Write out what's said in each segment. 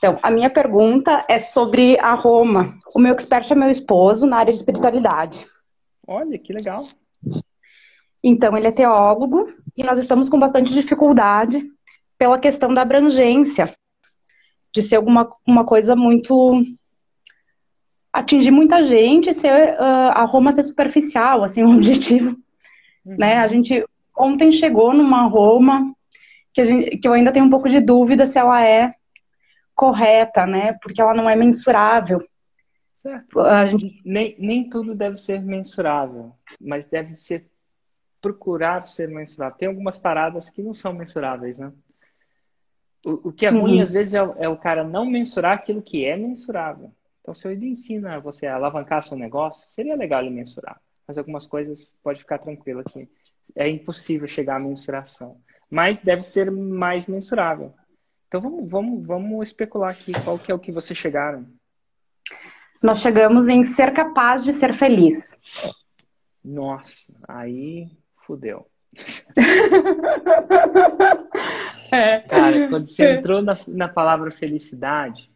Então, a minha pergunta é sobre a Roma. O meu expert é meu esposo na área de espiritualidade. Olha, que legal. Então, ele é teólogo e nós estamos com bastante dificuldade pela questão da abrangência, de ser alguma uma coisa muito. atingir muita gente, ser uh, a Roma ser superficial, assim, o objetivo. Uhum. Né? A gente ontem chegou numa Roma que, gente, que eu ainda tenho um pouco de dúvida se ela é correta, né? Porque ela não é mensurável. Certo. Gente... Nem, nem tudo deve ser mensurável, mas deve ser procurar ser mensurável. Tem algumas paradas que não são mensuráveis, né? O, o que é ruim, uhum. às vezes, é, é, o cara não mensurar aquilo que é mensurável. Então, se ele ensina você a alavancar seu negócio, seria legal ele mensurar. Mas algumas coisas, pode ficar tranquilo aqui. É impossível chegar à mensuração. Mas deve ser mais mensurável. Então, vamos, vamos, vamos especular aqui qual que é o que vocês chegaram. Nós chegamos em ser capaz de ser feliz. Nossa, aí fudeu. é. Cara, quando você entrou na, na palavra felicidade,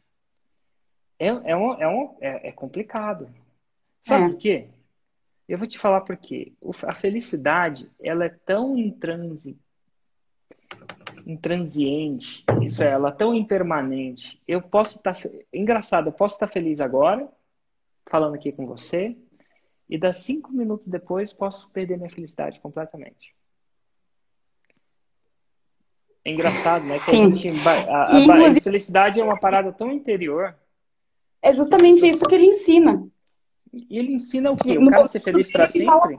é, é, um, é, um, é, é complicado. Sabe é. por quê? Eu vou te falar por quê. A felicidade, ela é tão intransi, intransiente, isso é, ela tão impermanente. Eu posso estar... Tá, engraçado, eu posso estar tá feliz agora, falando aqui com você, e das cinco minutos depois posso perder minha felicidade completamente. É engraçado, né? Que Sim. a, gente, a, a, Inclusive... a felicidade é uma parada tão interior. É justamente isso que ele ensina. E ele ensina o quê? O cara ser feliz para sempre?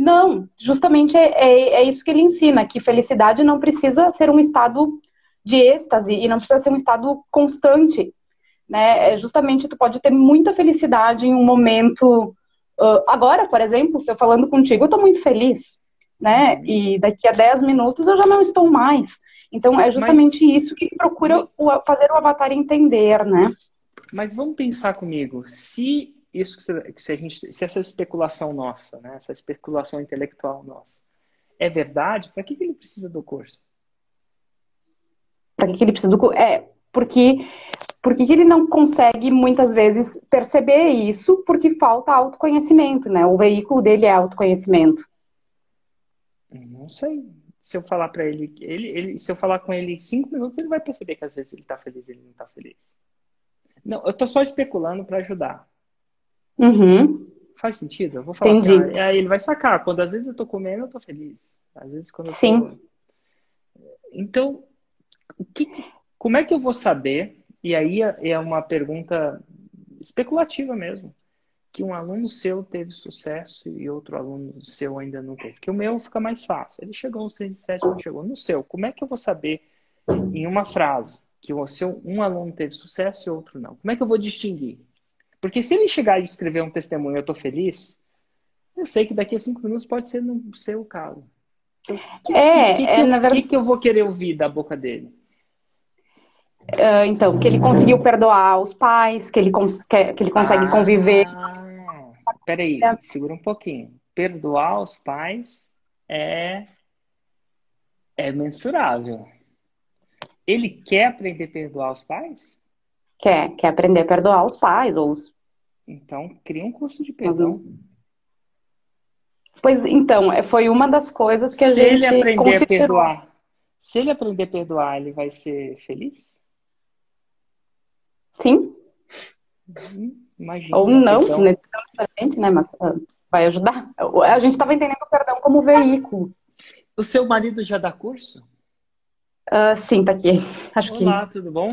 Não, justamente é, é, é, isso que ele ensina, que felicidade não precisa ser um estado de êxtase e não precisa ser um estado constante, né? É justamente tu pode ter muita felicidade em um momento Uh, agora, por exemplo, eu falando contigo, eu estou muito feliz, né? E daqui a 10 minutos eu já não estou mais. Então, é justamente Mas... isso que procura fazer o avatar entender, né? Mas vamos pensar comigo, se isso que se, a gente, se essa especulação nossa, né, essa especulação intelectual nossa, é verdade, para que, que ele precisa do curso? Para que, que ele precisa do curso? É, porque por que, ele não consegue muitas vezes perceber isso? Porque falta autoconhecimento, né? O veículo dele é autoconhecimento. Não sei. Se eu falar para ele, ele, ele, se eu falar com ele cinco minutos, ele vai perceber que às vezes ele tá feliz, ele não tá feliz. Não, eu tô só especulando para ajudar. Uhum. Faz sentido? Eu vou falar Entendi. assim, aí ele vai sacar. Quando às vezes eu tô comendo, eu tô feliz. Às vezes quando eu tô... Sim. Então, que, como é que eu vou saber e aí é, é uma pergunta especulativa mesmo. Que um aluno seu teve sucesso e outro aluno seu ainda não teve. Que o meu fica mais fácil. Ele chegou no 6 e 7, não chegou. No seu, como é que eu vou saber em uma frase que o seu, um aluno teve sucesso e outro não? Como é que eu vou distinguir? Porque se ele chegar e escrever um testemunho eu estou feliz, eu sei que daqui a cinco minutos pode ser no seu caso. Então, que, é, que, que, é, eu, na verdade... que, que eu vou querer ouvir da boca dele? Uh, então, que ele conseguiu perdoar os pais, que ele, cons que, ele consegue ah, conviver. Peraí, segura um pouquinho. Perdoar os pais é, é mensurável. Ele quer aprender a perdoar os pais? Quer, quer aprender a perdoar os pais ou os. Então, cria um curso de perdão. Uhum. Pois então, é, foi uma das coisas que a se gente. Se ele aprender considerou... a perdoar, se ele aprender a perdoar, ele vai ser feliz? Sim. Imagina, Ou não, então... necessariamente, né? Mas uh, vai ajudar. A gente estava entendendo o perdão como veículo. O seu marido já dá curso? Uh, sim, tá aqui. Acho Olá, que... tudo bom?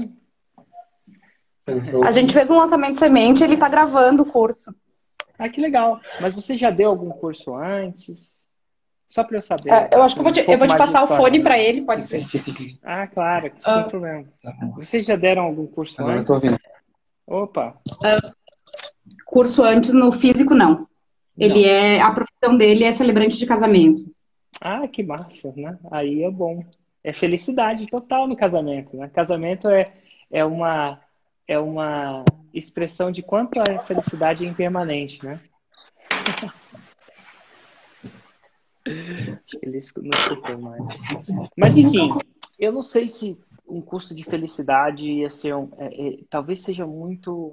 A gente fez um lançamento semente ele está gravando o curso. Ah, que legal. Mas você já deu algum curso antes? Só para eu saber. Uh, eu acho que eu vou te, um eu vou te passar o fone para ele, pode ser. Ah, claro, sem uh, problema. Tá Vocês já deram algum curso Agora antes? Eu tô ouvindo. Opa! Uh, curso antes no físico, não. Ele não. é. A profissão dele é celebrante de casamentos. Ah, que massa, né? Aí é bom. É felicidade total no casamento, né? Casamento é, é uma é uma expressão de quanto a felicidade é impermanente, né? Ele não escutou mais. Mas enfim, eu não sei se um curso de felicidade ia ser um. É, é, talvez seja muito.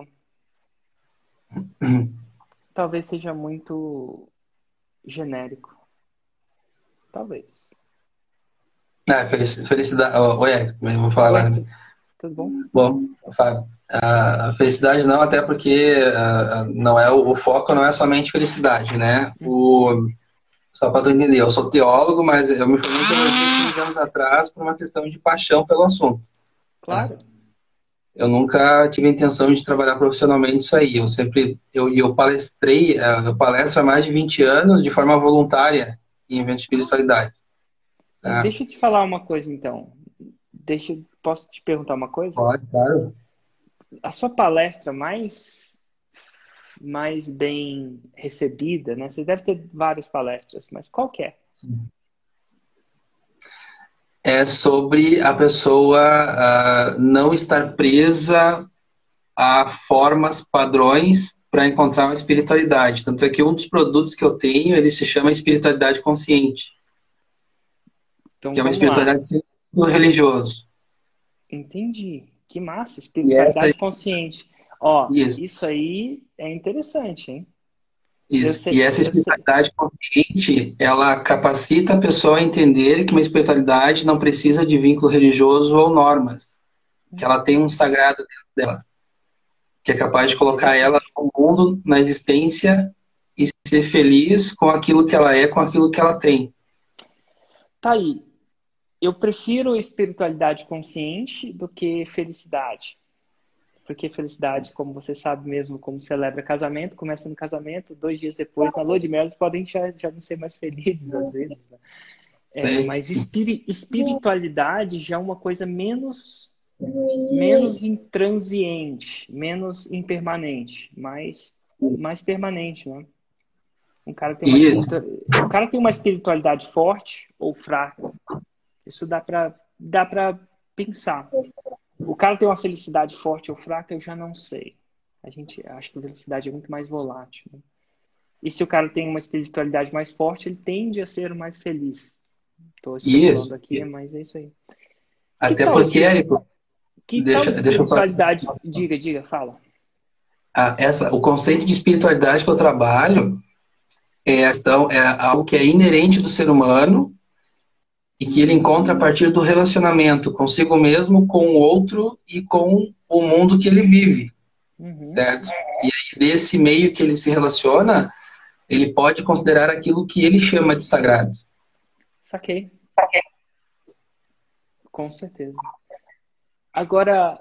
talvez seja muito genérico. Talvez. É, felicidade. Oi, vou falar agora. Tudo bom? Bom, Fábio. A felicidade não, até porque não é o, foco não é somente felicidade, né? O, só para tu entender, eu sou teólogo, mas eu me formei teologia 15 anos atrás por uma questão de paixão pelo assunto. Claro. Eu nunca tive a intenção de trabalhar profissionalmente isso aí. Eu sempre, eu, eu palestrei, uh, eu palestro há mais de 20 anos de forma voluntária em eventos de espiritualidade. Tá? Deixa eu te falar uma coisa, então. Deixa, posso te perguntar uma coisa? Pode, claro. A sua palestra mais mais bem recebida, né? Você deve ter várias palestras, mas qual que é? É sobre a pessoa uh, não estar presa a formas, padrões para encontrar uma espiritualidade. Tanto é que um dos produtos que eu tenho, ele se chama espiritualidade consciente. Então, que é uma espiritualidade religioso. Entendi. Que massa, espiritualidade essa... consciente. Ó, isso. isso. aí é interessante, hein? Isso. Sei, e essa espiritualidade sei. consciente, ela capacita a pessoa a entender que uma espiritualidade não precisa de vínculo religioso ou normas. Que ela tem um sagrado dentro dela. Que é capaz de colocar ela no mundo, na existência e ser feliz com aquilo que ela é, com aquilo que ela tem. Tá aí eu prefiro espiritualidade consciente do que felicidade. Porque felicidade, como você sabe mesmo, como celebra casamento, começa no casamento, dois dias depois, na lua de mel, eles podem já, já não ser mais felizes às vezes. Né? É, mas espiri espiritualidade já é uma coisa menos menos intransiente, menos impermanente, mais, mais permanente, né? Um cara, tem uma um cara tem uma espiritualidade forte ou fraca, isso dá para dá para pensar. O cara tem uma felicidade forte ou fraca, eu já não sei. A gente acha que a felicidade é muito mais volátil. Né? E se o cara tem uma espiritualidade mais forte, ele tende a ser mais feliz. Estou especulando aqui, isso. mas é isso aí. Até então, porque, Érico, que deixa, tal espiritualidade... Deixa eu diga, diga, fala. Ah, essa, o conceito de espiritualidade que eu trabalho é, então, é algo que é inerente do ser humano e que ele encontra a partir do relacionamento consigo mesmo, com o outro e com o mundo que ele vive, uhum. certo? E aí, desse meio que ele se relaciona, ele pode considerar aquilo que ele chama de sagrado. Saquei. Saquei. Com certeza. Agora,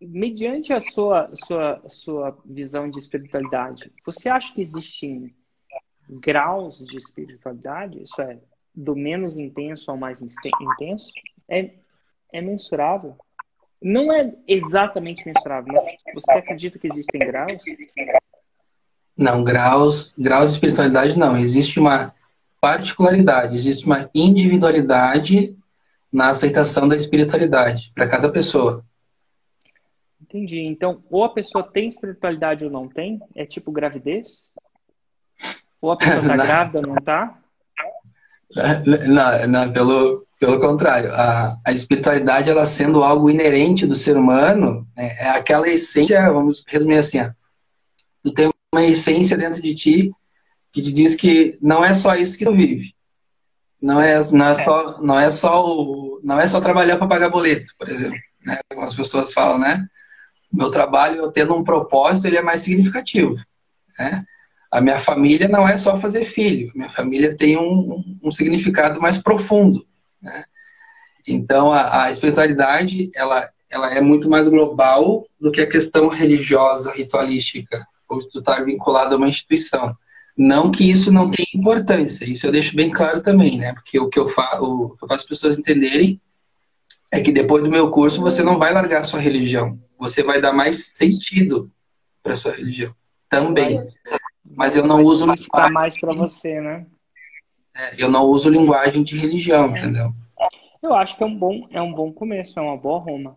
mediante a sua, sua, sua visão de espiritualidade, você acha que existem graus de espiritualidade? Isso é, do menos intenso ao mais intenso é, é mensurável. Não é exatamente mensurável, mas você acredita que existem graus? Não, graus, graus de espiritualidade não. Existe uma particularidade, existe uma individualidade na aceitação da espiritualidade para cada pessoa. Entendi. Então, ou a pessoa tem espiritualidade ou não tem? É tipo gravidez? Ou a pessoa está grávida ou não está? Não, não, pelo, pelo contrário. A, a espiritualidade, ela sendo algo inerente do ser humano, né, é aquela essência, vamos resumir assim, ó, tu tem uma essência dentro de ti que te diz que não é só isso que tu vive. Não é, não é, só, não é só o, não é só trabalhar para pagar boleto, por exemplo, né? Como as pessoas falam, né? Meu trabalho, eu tendo um propósito, ele é mais significativo, né? A minha família não é só fazer filho, minha família tem um, um significado mais profundo. Né? Então, a, a, espiritualidade ela, ela é muito mais global do que a questão religiosa, ritualística, ou tu estar tá vinculado a uma instituição. Não que isso não tenha importância, isso eu deixo bem claro também, né? Porque o que eu, fa o que eu faço as pessoas entenderem é que depois do meu curso você não vai largar a sua religião, você vai dar mais sentido para sua religião também mas eu não Vai uso linguagem. mais para você, né? É, eu não uso linguagem de religião, é. entendeu? Eu acho que é um bom, é um bom começo, é uma boa Roma.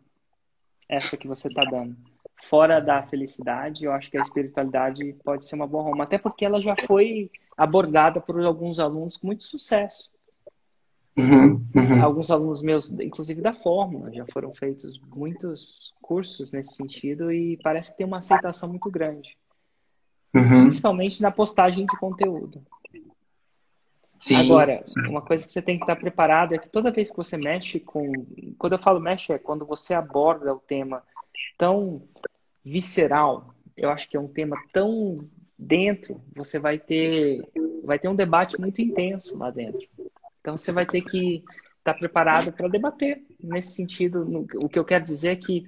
Essa que você está dando. Fora da felicidade, eu acho que a espiritualidade pode ser uma boa Roma, até porque ela já foi abordada por alguns alunos com muito sucesso. Uhum, uhum. Alguns alunos meus, inclusive da Fórmula, já foram feitos muitos cursos nesse sentido e parece que tem uma aceitação muito grande. Uhum. Principalmente na postagem de conteúdo. Sim. Agora, uma coisa que você tem que estar preparado é que toda vez que você mexe com. Quando eu falo mexe, é quando você aborda o tema tão visceral, eu acho que é um tema tão dentro, você vai ter, vai ter um debate muito intenso lá dentro. Então você vai ter que estar preparado para debater nesse sentido. O que eu quero dizer é que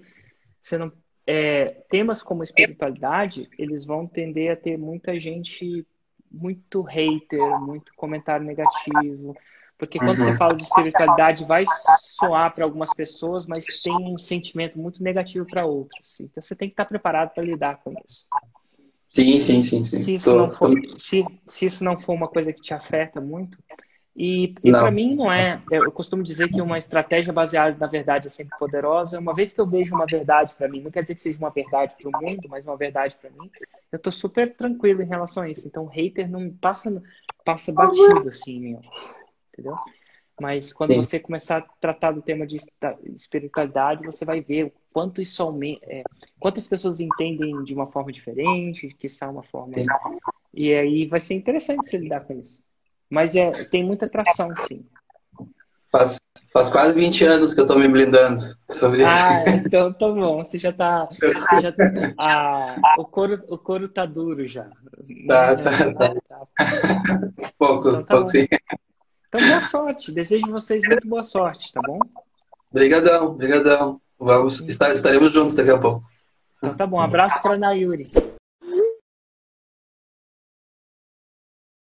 você não, é, temas como espiritualidade, eles vão tender a ter muita gente muito hater, muito comentário negativo. Porque quando uhum. você fala de espiritualidade, vai soar para algumas pessoas, mas tem um sentimento muito negativo para outras. Então você tem que estar preparado para lidar com isso. Sim, sim, sim. sim. Se, isso não for, se, se isso não for uma coisa que te afeta muito, e, e para mim não é. Eu costumo dizer que uma estratégia baseada na verdade é sempre poderosa. Uma vez que eu vejo uma verdade para mim, não quer dizer que seja uma verdade para o mundo, mas uma verdade para mim, eu tô super tranquilo em relação a isso. Então, hater não passa, passa batido assim, meu. Entendeu? Mas quando Sim. você começar a tratar do tema de espiritualidade, você vai ver o quanto isso aumenta, é, quantas pessoas entendem de uma forma diferente, que está uma forma. Sim. E aí vai ser interessante se lidar com isso. Mas é, tem muita atração, sim. Faz, faz quase 20 anos que eu estou me blindando sobre isso. Ah, então tá bom. Você já está. Já tá, ah, o, couro, o couro tá duro já. Tá, tá, tá. tá. pouco, então, tá pouco sim. Então, boa sorte. Desejo vocês muito boa sorte, tá bom? Obrigadão, obrigadão. Vamos, estaremos juntos daqui a pouco. Então tá bom. Abraço para a Nayuri.